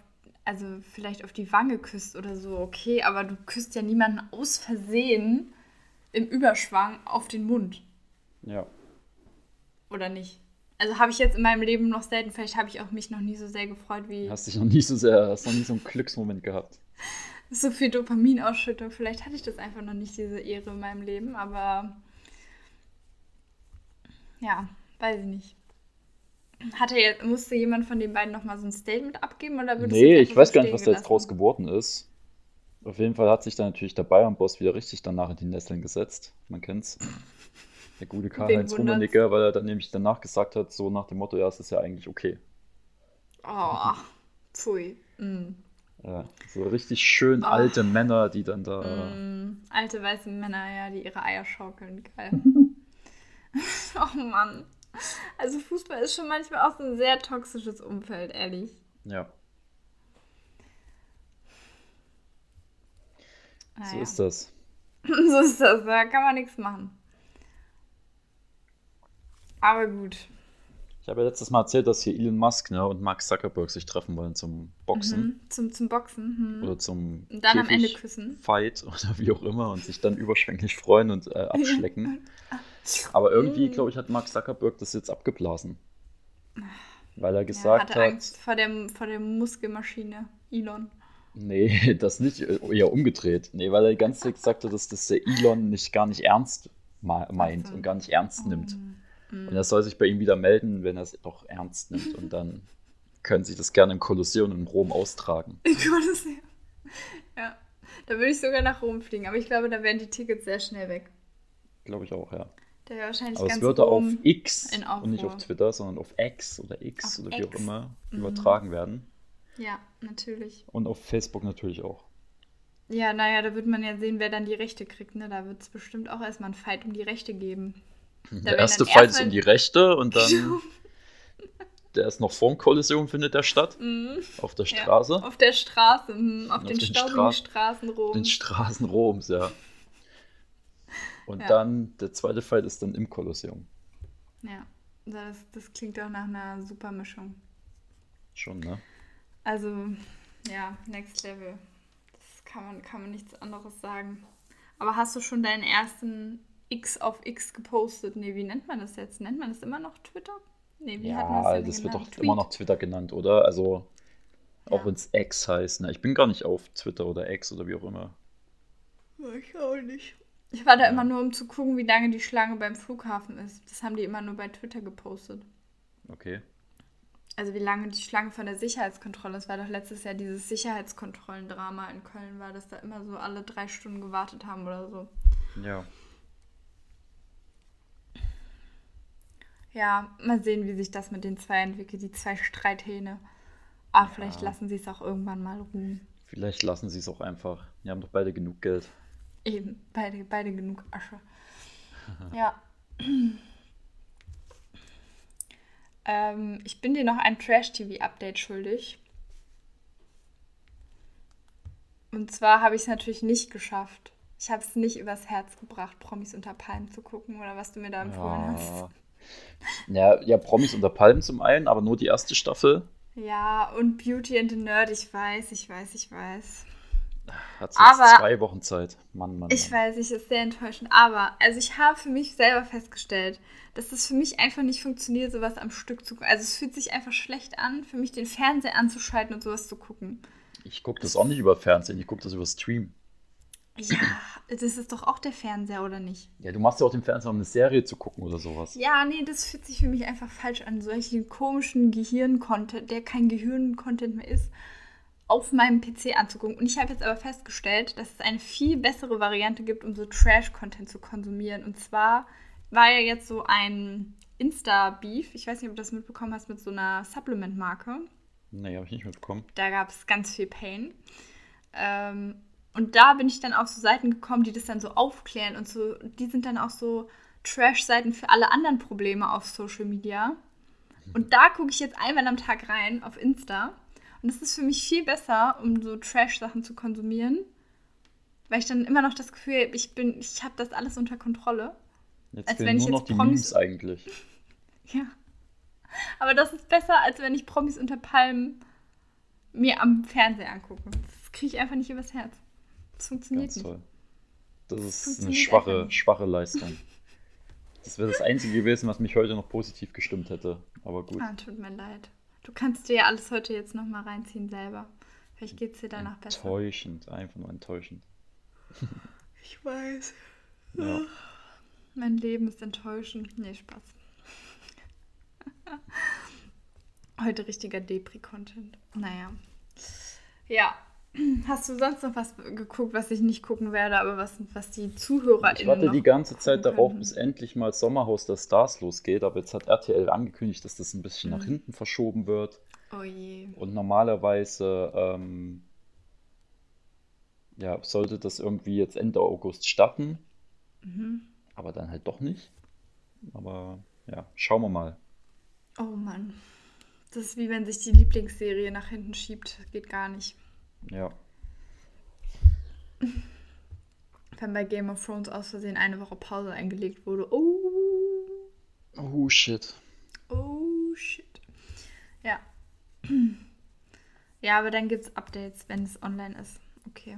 [SPEAKER 1] also vielleicht auf die Wange küsst oder so, okay, aber du küsst ja niemanden aus Versehen im Überschwang auf den Mund.
[SPEAKER 2] Ja.
[SPEAKER 1] Oder nicht? Also habe ich jetzt in meinem Leben noch selten, vielleicht habe ich auch mich noch nie so sehr gefreut wie.
[SPEAKER 2] Hast dich noch nie so sehr, hast noch nie so einen Glücksmoment gehabt.
[SPEAKER 1] So viel Dopaminausschüttung. Vielleicht hatte ich das einfach noch nicht, diese Ehre in meinem Leben, aber ja, weiß ich nicht. Hatte jetzt, musste jemand von den beiden nochmal so ein Statement abgeben oder würde
[SPEAKER 2] Nee, ich weiß gar nicht, was da jetzt draus geworden ist. Auf jeden Fall hat sich dann natürlich der Bayern-Boss wieder richtig danach in die Nesseln gesetzt. Man kennt's. Der gute Karl-Heinz Rummenigge, weil er dann nämlich danach gesagt hat, so nach dem Motto, ja, es ist ja eigentlich okay.
[SPEAKER 1] Oh, pfui. Mm.
[SPEAKER 2] Ja, so richtig schön oh. alte Männer, die dann da.
[SPEAKER 1] Mm. Alte weiße Männer, ja, die ihre Eier schaukeln. Geil. oh Mann. Also Fußball ist schon manchmal auch so ein sehr toxisches Umfeld, ehrlich.
[SPEAKER 2] Ja. Naja. So ist das.
[SPEAKER 1] so ist das, da kann man nichts machen. Aber gut.
[SPEAKER 2] Ich habe ja letztes Mal erzählt, dass hier Elon Musk ne, und Mark Zuckerberg sich treffen wollen zum Boxen.
[SPEAKER 1] Mhm, zum, zum Boxen.
[SPEAKER 2] Mhm. Oder zum
[SPEAKER 1] und dann am Ende küssen.
[SPEAKER 2] Fight oder wie auch immer und sich dann überschwänglich freuen und äh, abschlecken. Aber irgendwie, glaube ich, hat Mark Zuckerberg das jetzt abgeblasen. Weil er gesagt ja, hatte hat.
[SPEAKER 1] Angst vor der, vor der Muskelmaschine, Elon.
[SPEAKER 2] Nee, das nicht, eher umgedreht. Nee, weil er ganz Zeit gesagt hat, dass das der Elon nicht gar nicht ernst meint und gar nicht ernst nimmt. Oh. Und er soll sich bei ihm wieder melden, wenn er es doch ernst nimmt. Und dann können sie das gerne im Kolosseum in Rom austragen.
[SPEAKER 1] Im Kolosseum. Ja. Da würde ich sogar nach Rom fliegen, aber ich glaube, da wären die Tickets sehr schnell weg.
[SPEAKER 2] Glaube ich auch, ja.
[SPEAKER 1] Der wäre wahrscheinlich
[SPEAKER 2] aber
[SPEAKER 1] ganz
[SPEAKER 2] es würde auf X und nicht auf Twitter, sondern auf X oder X auf oder wie X. auch immer mhm. übertragen werden.
[SPEAKER 1] Ja, natürlich.
[SPEAKER 2] Und auf Facebook natürlich auch.
[SPEAKER 1] Ja, naja, da wird man ja sehen, wer dann die Rechte kriegt. Ne? Da wird es bestimmt auch erstmal einen Fight um die Rechte geben.
[SPEAKER 2] Da der erste Fight ist um die Rechte und dann. der ist noch vor dem Kollision, findet der statt. Mhm. Auf der Straße. Ja,
[SPEAKER 1] auf der Straße, mhm. auf, auf, den, den staubigen Stra Straßen Roms.
[SPEAKER 2] Den Straßen Roms, ja. Und ja. dann, der zweite Fight ist dann im Kolosseum.
[SPEAKER 1] Ja, das, das klingt doch nach einer super Mischung.
[SPEAKER 2] Schon, ne?
[SPEAKER 1] Also, ja, Next Level. Das kann man, kann man nichts anderes sagen. Aber hast du schon deinen ersten X auf X gepostet? Nee, wie nennt man das jetzt? Nennt man das immer noch Twitter? Nee,
[SPEAKER 2] wie ja, hat man das, das wird doch Tweet? immer noch Twitter genannt, oder? Also, auch ja. wenn es X heißt. Ne? Ich bin gar nicht auf Twitter oder X oder wie auch immer.
[SPEAKER 1] Ich auch nicht. Ich war da ja. immer nur, um zu gucken, wie lange die Schlange beim Flughafen ist. Das haben die immer nur bei Twitter gepostet.
[SPEAKER 2] Okay
[SPEAKER 1] also wie lange die Schlange von der Sicherheitskontrolle, es war doch letztes Jahr dieses Sicherheitskontrollendrama in Köln war, dass da immer so alle drei Stunden gewartet haben oder so.
[SPEAKER 2] Ja.
[SPEAKER 1] Ja, mal sehen, wie sich das mit den zwei entwickelt, die zwei Streithähne. Ah, vielleicht ja. lassen sie es auch irgendwann mal ruhen.
[SPEAKER 2] Vielleicht lassen sie es auch einfach. Die haben doch beide genug Geld.
[SPEAKER 1] Eben, beide, beide genug Asche. ja. Ähm, ich bin dir noch ein Trash-TV-Update schuldig. Und zwar habe ich es natürlich nicht geschafft. Ich habe es nicht übers Herz gebracht, Promis unter Palmen zu gucken oder was du mir da empfohlen ja. hast.
[SPEAKER 2] Ja, ja, Promis unter Palmen zum einen, aber nur die erste Staffel.
[SPEAKER 1] Ja, und Beauty and the Nerd, ich weiß, ich weiß, ich weiß.
[SPEAKER 2] Hat jetzt aber, zwei Wochen Zeit. Mann, Mann, Mann.
[SPEAKER 1] Ich weiß, ich ist sehr enttäuschend. Aber, also ich habe für mich selber festgestellt, dass es für mich einfach nicht funktioniert, sowas am Stück zu gucken. Also es fühlt sich einfach schlecht an, für mich den Fernseher anzuschalten und sowas zu gucken.
[SPEAKER 2] Ich gucke das auch nicht über Fernsehen, ich gucke das über Stream.
[SPEAKER 1] Ja, das ist doch auch der Fernseher, oder nicht?
[SPEAKER 2] Ja, du machst ja auch den Fernseher, um eine Serie zu gucken oder sowas.
[SPEAKER 1] Ja, nee, das fühlt sich für mich einfach falsch an. Solchen komischen Gehirn-Content, der kein Gehirn-Content mehr ist, auf meinem PC anzugucken. Und ich habe jetzt aber festgestellt, dass es eine viel bessere Variante gibt, um so Trash-Content zu konsumieren. Und zwar war ja jetzt so ein Insta-Beef, ich weiß nicht, ob du das mitbekommen hast, mit so einer Supplement-Marke.
[SPEAKER 2] Nee, habe ich nicht mitbekommen.
[SPEAKER 1] Da gab es ganz viel Pain. Ähm, und da bin ich dann auf so Seiten gekommen, die das dann so aufklären und so, die sind dann auch so Trash-Seiten für alle anderen Probleme auf Social Media. Und da gucke ich jetzt einmal am Tag rein auf Insta. Und das ist für mich viel besser, um so Trash-Sachen zu konsumieren. Weil ich dann immer noch das Gefühl habe, ich bin, ich habe das alles unter Kontrolle.
[SPEAKER 2] Jetzt als wenn ich nur jetzt noch Promis... die Memes eigentlich.
[SPEAKER 1] ja. Aber das ist besser, als wenn ich Promis unter Palmen mir am Fernseher angucke. Das kriege ich einfach nicht übers Herz. Das funktioniert Ganz nicht. Toll.
[SPEAKER 2] Das ist eine schwache, schwache Leistung. Das wäre das Einzige gewesen, was mich heute noch positiv gestimmt hätte. Aber gut.
[SPEAKER 1] Ah, tut mir leid. Du kannst dir ja alles heute jetzt nochmal reinziehen selber. Vielleicht geht es dir danach
[SPEAKER 2] besser. Enttäuschend, einfach nur enttäuschend.
[SPEAKER 1] Ich weiß. Ja. Mein Leben ist enttäuschend. Nee, Spaß. Heute richtiger Depri-Content. Naja. Ja. Hast du sonst noch was geguckt, was ich nicht gucken werde, aber was, was die Zuhörer
[SPEAKER 2] Ich warte die ganze Zeit darauf, bis endlich mal Sommerhaus der Stars losgeht, aber jetzt hat RTL angekündigt, dass das ein bisschen mhm. nach hinten verschoben wird.
[SPEAKER 1] Oh je.
[SPEAKER 2] Und normalerweise ähm, ja, sollte das irgendwie jetzt Ende August starten. Mhm. Aber dann halt doch nicht. Aber ja, schauen wir mal.
[SPEAKER 1] Oh Mann. Das ist wie wenn sich die Lieblingsserie nach hinten schiebt. Geht gar nicht.
[SPEAKER 2] Ja.
[SPEAKER 1] Wenn bei Game of Thrones aus Versehen eine Woche Pause eingelegt wurde. Oh.
[SPEAKER 2] Oh shit.
[SPEAKER 1] Oh shit. Ja. Ja, aber dann gibt es Updates, wenn es online ist. Okay.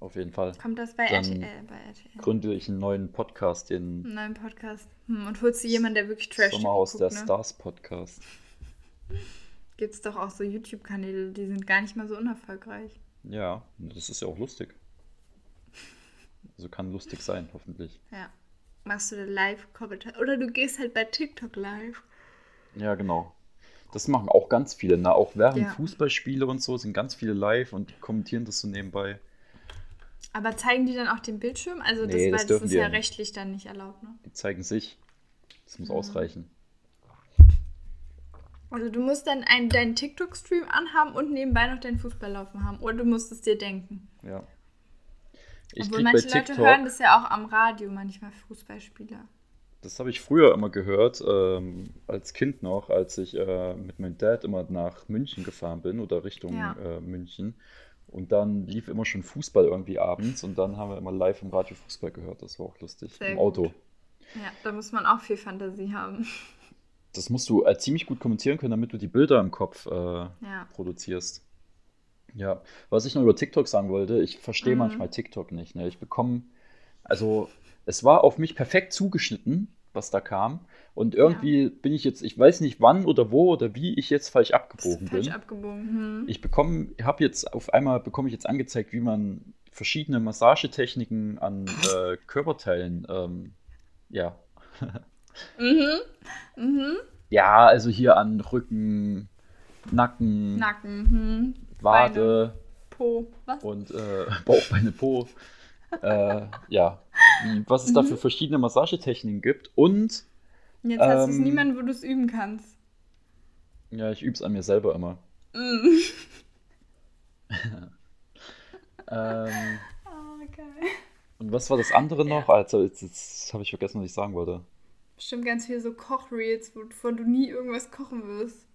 [SPEAKER 2] Auf jeden Fall.
[SPEAKER 1] Kommt das bei dann RTL? Bei
[SPEAKER 2] RTL. Gründe ich einen neuen Podcast, den.
[SPEAKER 1] Einen neuen Podcast. Hm, und holst du jemanden, der wirklich Trash
[SPEAKER 2] Sommerhaus guckt, der ne? Stars Podcast.
[SPEAKER 1] Gibt es doch auch so YouTube-Kanäle, die sind gar nicht mal so unerfolgreich.
[SPEAKER 2] Ja, das ist ja auch lustig. Also kann lustig sein, hoffentlich.
[SPEAKER 1] Ja. Machst du da Live-Kommentar? Oder du gehst halt bei TikTok live.
[SPEAKER 2] Ja, genau. Das machen auch ganz viele. Ne? Auch während ja. Fußballspiele und so sind ganz viele live und kommentieren das so nebenbei.
[SPEAKER 1] Aber zeigen die dann auch den Bildschirm? Also das, nee, das, das ist ja rechtlich dann nicht erlaubt, ne?
[SPEAKER 2] Die zeigen sich. Das muss mhm. ausreichen.
[SPEAKER 1] Also du musst dann einen, deinen TikTok-Stream anhaben und nebenbei noch deinen Fußball laufen haben. Oder du musst es dir denken.
[SPEAKER 2] Ja.
[SPEAKER 1] Ich Obwohl manche Leute hören das ja auch am Radio manchmal, Fußballspieler.
[SPEAKER 2] Das habe ich früher immer gehört, ähm, als Kind noch, als ich äh, mit meinem Dad immer nach München gefahren bin oder Richtung ja. äh, München. Und dann lief immer schon Fußball irgendwie abends und dann haben wir immer live im Radio Fußball gehört. Das war auch lustig. Sehr Im gut. Auto.
[SPEAKER 1] Ja, da muss man auch viel Fantasie haben.
[SPEAKER 2] Das musst du äh, ziemlich gut kommentieren können, damit du die Bilder im Kopf äh, ja. produzierst. Ja, was ich noch über TikTok sagen wollte, ich verstehe mhm. manchmal TikTok nicht. Ne? Ich bekomme, also es war auf mich perfekt zugeschnitten, was da kam. Und irgendwie ja. bin ich jetzt, ich weiß nicht wann oder wo oder wie ich jetzt falsch abgebogen falsch bin.
[SPEAKER 1] abgebogen. Hm.
[SPEAKER 2] Ich bekomme, habe jetzt auf einmal bekomme ich jetzt angezeigt, wie man verschiedene Massagetechniken an äh, Körperteilen, ähm, ja.
[SPEAKER 1] mhm. Mhm.
[SPEAKER 2] Ja, also hier an Rücken, Nacken,
[SPEAKER 1] Nacken, hm.
[SPEAKER 2] Wade,
[SPEAKER 1] Beine, Po,
[SPEAKER 2] was? Und äh, Bauch, Beine, Po. äh, ja, was es mhm. da für verschiedene Massagetechniken gibt und
[SPEAKER 1] Jetzt hast ähm, du es niemanden, wo du es üben kannst.
[SPEAKER 2] Ja, ich übe es an mir selber immer. Mm. ähm, oh, geil. Und was war das andere noch? Also, jetzt, jetzt habe ich vergessen, was ich sagen wollte.
[SPEAKER 1] Bestimmt ganz viel so Kochreels, wovon du nie irgendwas kochen wirst.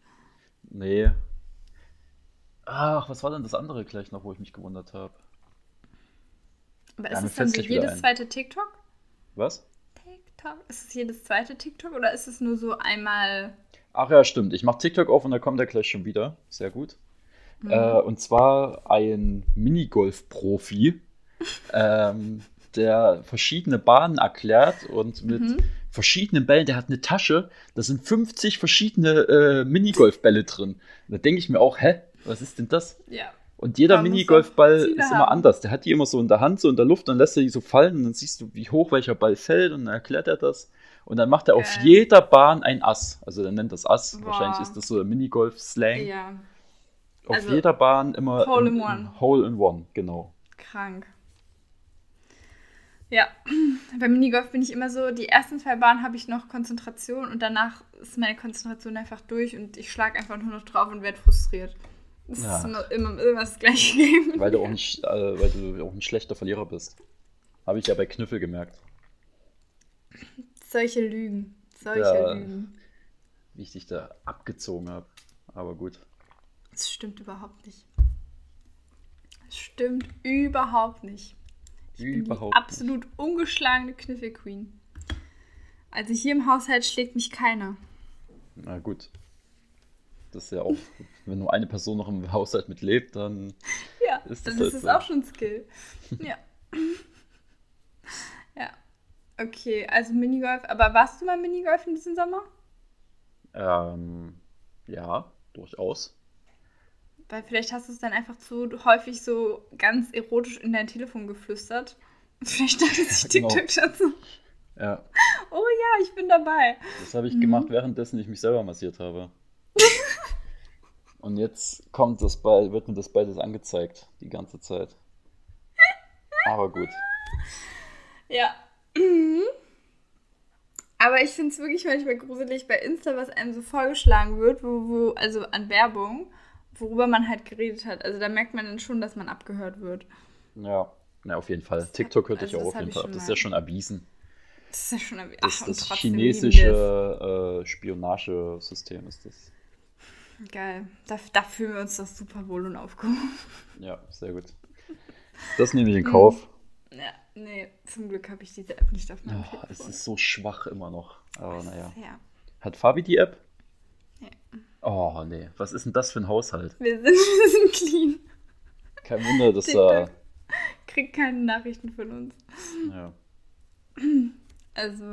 [SPEAKER 2] Nee. Ach, was war denn das andere gleich noch, wo ich mich gewundert habe?
[SPEAKER 1] Aber ist ja, es dann so jedes zweite TikTok?
[SPEAKER 2] Was?
[SPEAKER 1] TikTok? Ist es jedes zweite TikTok oder ist es nur so einmal.
[SPEAKER 2] Ach ja, stimmt. Ich mache TikTok auf und da kommt er gleich schon wieder. Sehr gut. Mhm. Äh, und zwar ein Minigolf-Profi, ähm, der verschiedene Bahnen erklärt und mit mhm. Verschiedenen Bällen, der hat eine Tasche, da sind 50 verschiedene äh, Minigolfbälle drin. Da denke ich mir auch, hä, was ist denn das?
[SPEAKER 1] Ja.
[SPEAKER 2] Und jeder Minigolfball ist immer haben. anders. Der hat die immer so in der Hand, so in der Luft, dann lässt er die so fallen und dann siehst du, wie hoch welcher Ball fällt und dann erklärt er das. Und dann macht er auf jeder Bahn ein Ass. Also er nennt das Ass. Boah. Wahrscheinlich ist das so der Minigolf-Slang. Ja. Auf also, jeder Bahn immer
[SPEAKER 1] Hole in, in One.
[SPEAKER 2] Hole in One, genau.
[SPEAKER 1] Krank. Ja, beim Minigolf bin ich immer so, die ersten zwei Bahnen habe ich noch Konzentration und danach ist meine Konzentration einfach durch und ich schlage einfach nur noch drauf und werde frustriert. Das ja. ist immer, immer, immer das gleiche Game.
[SPEAKER 2] Weil du, auch nicht, äh, weil du auch ein schlechter Verlierer bist. Habe ich ja bei Knüffel gemerkt.
[SPEAKER 1] Solche Lügen. Solche ja, Lügen.
[SPEAKER 2] Wie ich dich da abgezogen habe. Aber gut.
[SPEAKER 1] Das stimmt überhaupt nicht. Das stimmt überhaupt nicht. Überhaupt. absolut nicht. ungeschlagene Kniffelqueen. Also hier im Haushalt schlägt mich keiner.
[SPEAKER 2] Na gut. Das ist ja auch, wenn nur eine Person noch im Haushalt mit lebt, dann
[SPEAKER 1] ja, ist das, dann halt ist so. auch schon Skill. ja. ja. Okay, also Minigolf. Aber warst du mal Minigolf in diesem Sommer?
[SPEAKER 2] Ähm, ja, durchaus.
[SPEAKER 1] Weil vielleicht hast du es dann einfach zu häufig so ganz erotisch in dein Telefon geflüstert. Vielleicht dachte sich genau. TikTok schon so.
[SPEAKER 2] Ja.
[SPEAKER 1] Oh ja, ich bin dabei.
[SPEAKER 2] Das habe ich mhm. gemacht, währenddessen ich mich selber massiert habe. Und jetzt kommt das bei, wird mir das beides angezeigt, die ganze Zeit. Aber gut.
[SPEAKER 1] Ja. Mhm. Aber ich finde es wirklich manchmal gruselig bei Insta, was einem so vorgeschlagen wird, wo, wo, also an Werbung worüber man halt geredet hat. Also da merkt man dann schon, dass man abgehört wird.
[SPEAKER 2] Ja, ja auf jeden Fall. TikTok hörte also ich auch auf jeden Fall. Das ist ja schon erwiesen.
[SPEAKER 1] Das ist ja schon erwiesen.
[SPEAKER 2] Das, das chinesische äh, Spionagesystem ist das.
[SPEAKER 1] Geil. Da, da fühlen wir uns doch super wohl und aufgehoben.
[SPEAKER 2] Ja, sehr gut. Das nehme ich in Kauf.
[SPEAKER 1] Hm. Ja, nee, zum Glück habe ich diese App nicht auf meinem
[SPEAKER 2] oh, Es ist so schwach immer noch. Aber naja. Ja. Hat Fabi die App? Oh, nee. Was ist denn das für ein Haushalt?
[SPEAKER 1] Wir sind, wir sind clean.
[SPEAKER 2] Kein Wunder, dass er.
[SPEAKER 1] Kriegt keine Nachrichten von uns.
[SPEAKER 2] Ja.
[SPEAKER 1] Also,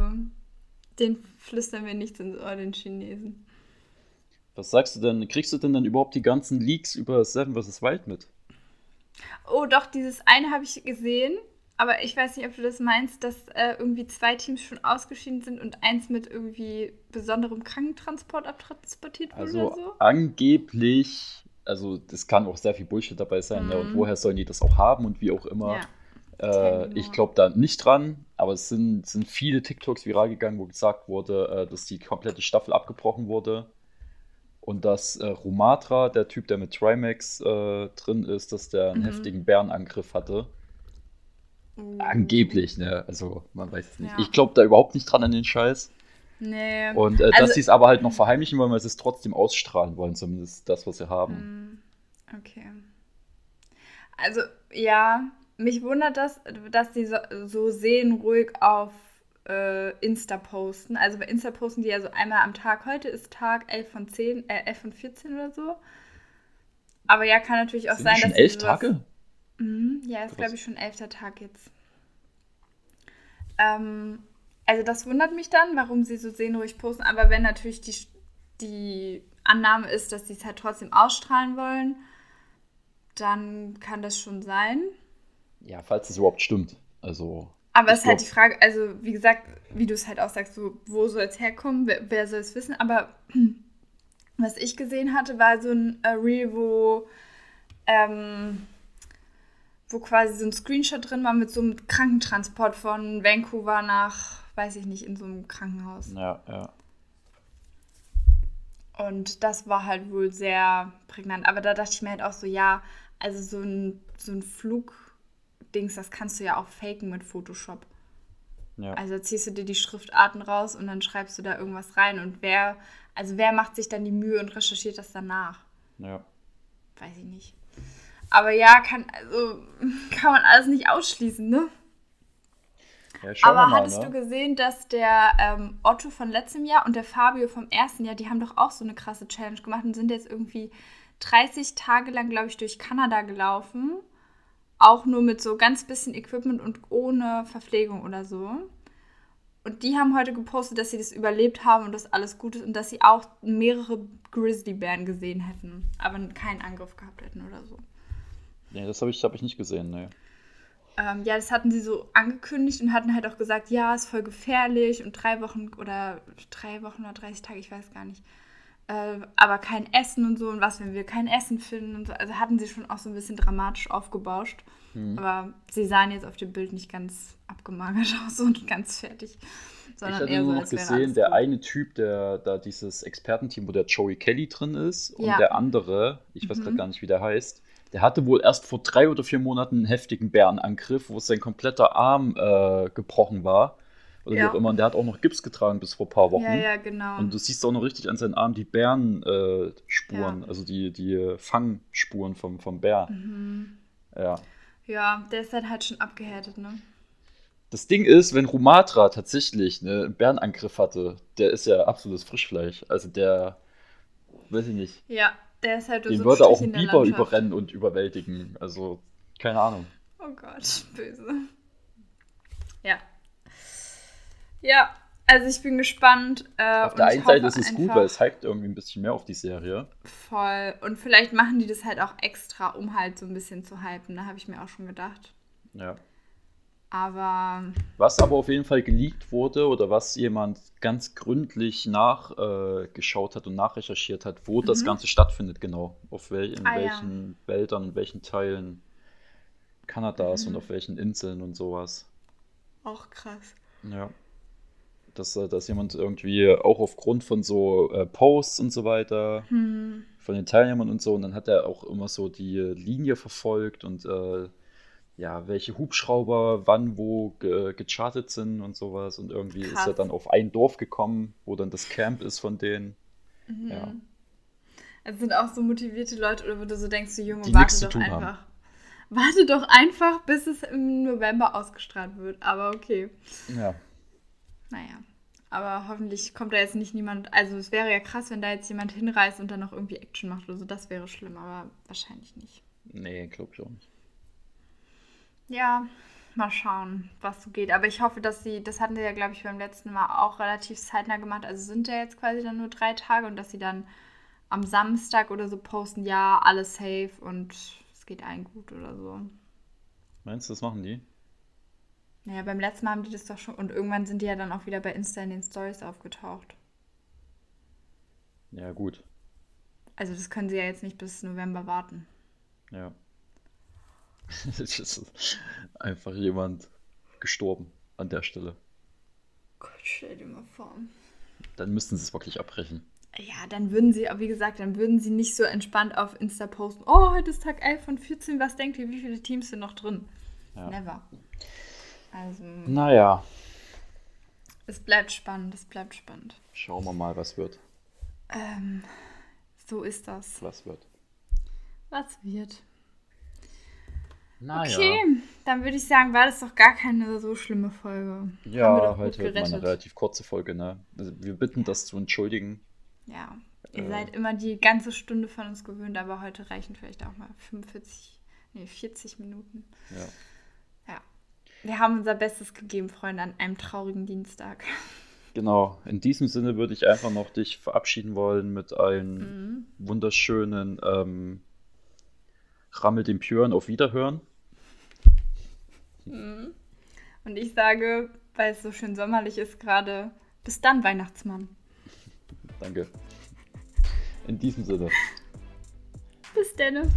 [SPEAKER 1] den flüstern wir nichts ins Ohr, den Chinesen.
[SPEAKER 2] Was sagst du denn? Kriegst du denn dann überhaupt die ganzen Leaks über Seven vs. Wild mit?
[SPEAKER 1] Oh, doch, dieses eine habe ich gesehen. Aber ich weiß nicht, ob du das meinst, dass äh, irgendwie zwei Teams schon ausgeschieden sind und eins mit irgendwie besonderem Krankentransport abtransportiert wurde
[SPEAKER 2] also
[SPEAKER 1] oder so?
[SPEAKER 2] Angeblich, also das kann auch sehr viel Bullshit dabei sein. Mhm. Ne? Und woher sollen die das auch haben und wie auch immer? Ja. Äh, ich glaube da nicht dran, aber es sind, sind viele TikToks viral gegangen, wo gesagt wurde, äh, dass die komplette Staffel abgebrochen wurde. Und dass äh, Rumatra, der Typ, der mit Trimax äh, drin ist, dass der einen mhm. heftigen Bärenangriff hatte Angeblich, ne? Also, man weiß es nicht. Ja. Ich glaube da überhaupt nicht dran an den Scheiß.
[SPEAKER 1] Nee.
[SPEAKER 2] Und äh, also, dass sie es aber halt noch verheimlichen wollen, weil sie es trotzdem ausstrahlen wollen, zumindest das, was sie haben.
[SPEAKER 1] Hm, okay. Also, ja, mich wundert das, dass die so, so sehen ruhig auf äh, Insta posten. Also bei Insta posten die ja so einmal am Tag. Heute ist Tag 11 von 10, äh, 11 von 14 oder so. Aber ja, kann natürlich auch Sind sein,
[SPEAKER 2] schon dass. Elf Tage?
[SPEAKER 1] Mhm, ja, ist glaube ich schon elfter Tag jetzt. Ähm, also das wundert mich dann, warum sie so sehnruhig posten. Aber wenn natürlich die, die Annahme ist, dass sie es halt trotzdem ausstrahlen wollen, dann kann das schon sein.
[SPEAKER 2] Ja, falls es überhaupt stimmt. Also.
[SPEAKER 1] Aber es ist halt die Frage, also wie gesagt, wie du es halt auch sagst, so, wo soll es herkommen, wer, wer soll es wissen? Aber was ich gesehen hatte, war so ein äh, Reel, wo ähm, wo quasi so ein Screenshot drin war mit so einem Krankentransport von Vancouver nach, weiß ich nicht, in so einem Krankenhaus.
[SPEAKER 2] Ja, ja.
[SPEAKER 1] Und das war halt wohl sehr prägnant. Aber da dachte ich mir halt auch so, ja, also so ein, so ein Flugdings, das kannst du ja auch faken mit Photoshop. Ja. Also ziehst du dir die Schriftarten raus und dann schreibst du da irgendwas rein. Und wer, also wer macht sich dann die Mühe und recherchiert das danach? Ja. Weiß ich nicht. Aber ja, kann, also, kann man alles nicht ausschließen, ne? Ja, Aber mal, hattest ne? du gesehen, dass der ähm, Otto von letztem Jahr und der Fabio vom ersten Jahr, die haben doch auch so eine krasse Challenge gemacht und sind jetzt irgendwie 30 Tage lang, glaube ich, durch Kanada gelaufen auch nur mit so ganz bisschen Equipment und ohne Verpflegung oder so. Und die haben heute gepostet, dass sie das überlebt haben und dass alles gut ist und dass sie auch mehrere Grizzlybären gesehen hätten, aber keinen Angriff gehabt hätten oder so.
[SPEAKER 2] Nee, das habe ich, hab ich nicht gesehen, nee.
[SPEAKER 1] Ähm, ja, das hatten sie so angekündigt und hatten halt auch gesagt, ja, ist voll gefährlich und drei Wochen oder drei Wochen oder 30 Tage, ich weiß gar nicht. Äh, aber kein Essen und so und was, wenn wir kein Essen finden und so. Also hatten sie schon auch so ein bisschen dramatisch aufgebauscht. Mhm. Aber sie sahen jetzt auf dem Bild nicht ganz abgemagert aus und ganz fertig.
[SPEAKER 2] Sondern ich hatte eher nur so, noch gesehen, der gut. eine Typ, der da dieses Expertenteam, wo der Joey Kelly drin ist, und ja. der andere, ich weiß mhm. gerade gar nicht, wie der heißt, der hatte wohl erst vor drei oder vier Monaten einen heftigen Bärenangriff, wo sein kompletter Arm äh, gebrochen war oder ja. wie auch immer. Und der hat auch noch Gips getragen bis vor ein paar Wochen. Ja, ja, genau. Und du siehst auch noch richtig an seinen Armen die Bärenspuren, äh, ja. also die, die Fangspuren vom, vom Bär. Mhm.
[SPEAKER 1] Ja. Ja, der ist halt, halt schon abgehärtet, ne?
[SPEAKER 2] Das Ding ist, wenn Rumatra tatsächlich ne, einen Bärenangriff hatte, der ist ja absolutes Frischfleisch. Also der, weiß ich nicht.
[SPEAKER 1] Ja, der ist halt
[SPEAKER 2] Den so würde auch ein Biber überrennen und überwältigen. Also, keine Ahnung.
[SPEAKER 1] Oh Gott, böse. Ja, ja, also ich bin gespannt.
[SPEAKER 2] Äh, auf der einen Seite ist es gut, weil es hypt irgendwie ein bisschen mehr auf die Serie.
[SPEAKER 1] Voll. Und vielleicht machen die das halt auch extra, um halt so ein bisschen zu hypen. Da habe ich mir auch schon gedacht. Ja. Aber.
[SPEAKER 2] Was aber auf jeden Fall geleakt wurde oder was jemand ganz gründlich nachgeschaut äh, hat und nachrecherchiert hat, wo mhm. das Ganze stattfindet, genau. Auf wel in ah, welchen ja. Wäldern, in welchen Teilen Kanadas mhm. und auf welchen Inseln und sowas.
[SPEAKER 1] Auch krass.
[SPEAKER 2] Ja dass, äh, dass jemand irgendwie auch aufgrund von so äh, Posts und so weiter hm. von den Teilnehmern und so, und dann hat er auch immer so die Linie verfolgt und äh, ja, welche Hubschrauber wann wo ge gechartet sind und sowas. Und irgendwie Krass. ist er dann auf ein Dorf gekommen, wo dann das Camp ist von denen. Mhm. Ja.
[SPEAKER 1] Es sind auch so motivierte Leute, oder wo du so denkst, du Junge, Die warte doch einfach. Haben. Warte doch einfach, bis es im November ausgestrahlt wird. Aber okay. Ja. Naja. Aber hoffentlich kommt da jetzt nicht niemand. Also es wäre ja krass, wenn da jetzt jemand hinreist und dann noch irgendwie Action macht oder so. Das wäre schlimm, aber wahrscheinlich nicht.
[SPEAKER 2] Nee, glaub ich auch nicht.
[SPEAKER 1] Ja, mal schauen, was so geht. Aber ich hoffe, dass sie, das hatten sie ja, glaube ich, beim letzten Mal auch relativ zeitnah gemacht. Also sind ja jetzt quasi dann nur drei Tage und dass sie dann am Samstag oder so posten, ja, alles safe und es geht allen gut oder so.
[SPEAKER 2] Meinst du, das machen die?
[SPEAKER 1] Naja, beim letzten Mal haben die das doch schon. Und irgendwann sind die ja dann auch wieder bei Insta in den Stories aufgetaucht.
[SPEAKER 2] Ja, gut.
[SPEAKER 1] Also, das können sie ja jetzt nicht bis November warten.
[SPEAKER 2] Ja. es ist einfach jemand gestorben an der Stelle.
[SPEAKER 1] Gott, stell dir mal vor.
[SPEAKER 2] Dann müssten sie es wirklich abbrechen.
[SPEAKER 1] Ja, dann würden sie, wie gesagt, dann würden sie nicht so entspannt auf Insta posten. Oh, heute ist Tag 11 von 14. Was denkt ihr, wie viele Teams sind noch drin? Ja. Never. Also.
[SPEAKER 2] Naja.
[SPEAKER 1] Es bleibt spannend, es bleibt spannend.
[SPEAKER 2] Schauen wir mal, was wird.
[SPEAKER 1] Ähm, so ist das.
[SPEAKER 2] Was wird?
[SPEAKER 1] Was wird? Naja. Okay, dann würde ich sagen, war das doch gar keine so schlimme Folge.
[SPEAKER 2] Ja, heute wird mal eine relativ kurze Folge, ne? Also wir bitten das zu entschuldigen.
[SPEAKER 1] Ja, ihr äh, seid immer die ganze Stunde von uns gewöhnt, aber heute reichen vielleicht auch mal 45, nee, 40 Minuten.
[SPEAKER 2] Ja.
[SPEAKER 1] Wir haben unser Bestes gegeben, Freunde, an einem traurigen Dienstag.
[SPEAKER 2] Genau, in diesem Sinne würde ich einfach noch dich verabschieden wollen mit einem mhm. wunderschönen ähm, Rammel dem Püren auf Wiederhören.
[SPEAKER 1] Mhm. Und ich sage, weil es so schön sommerlich ist gerade, bis dann, Weihnachtsmann.
[SPEAKER 2] Danke. In diesem Sinne.
[SPEAKER 1] Bis dann.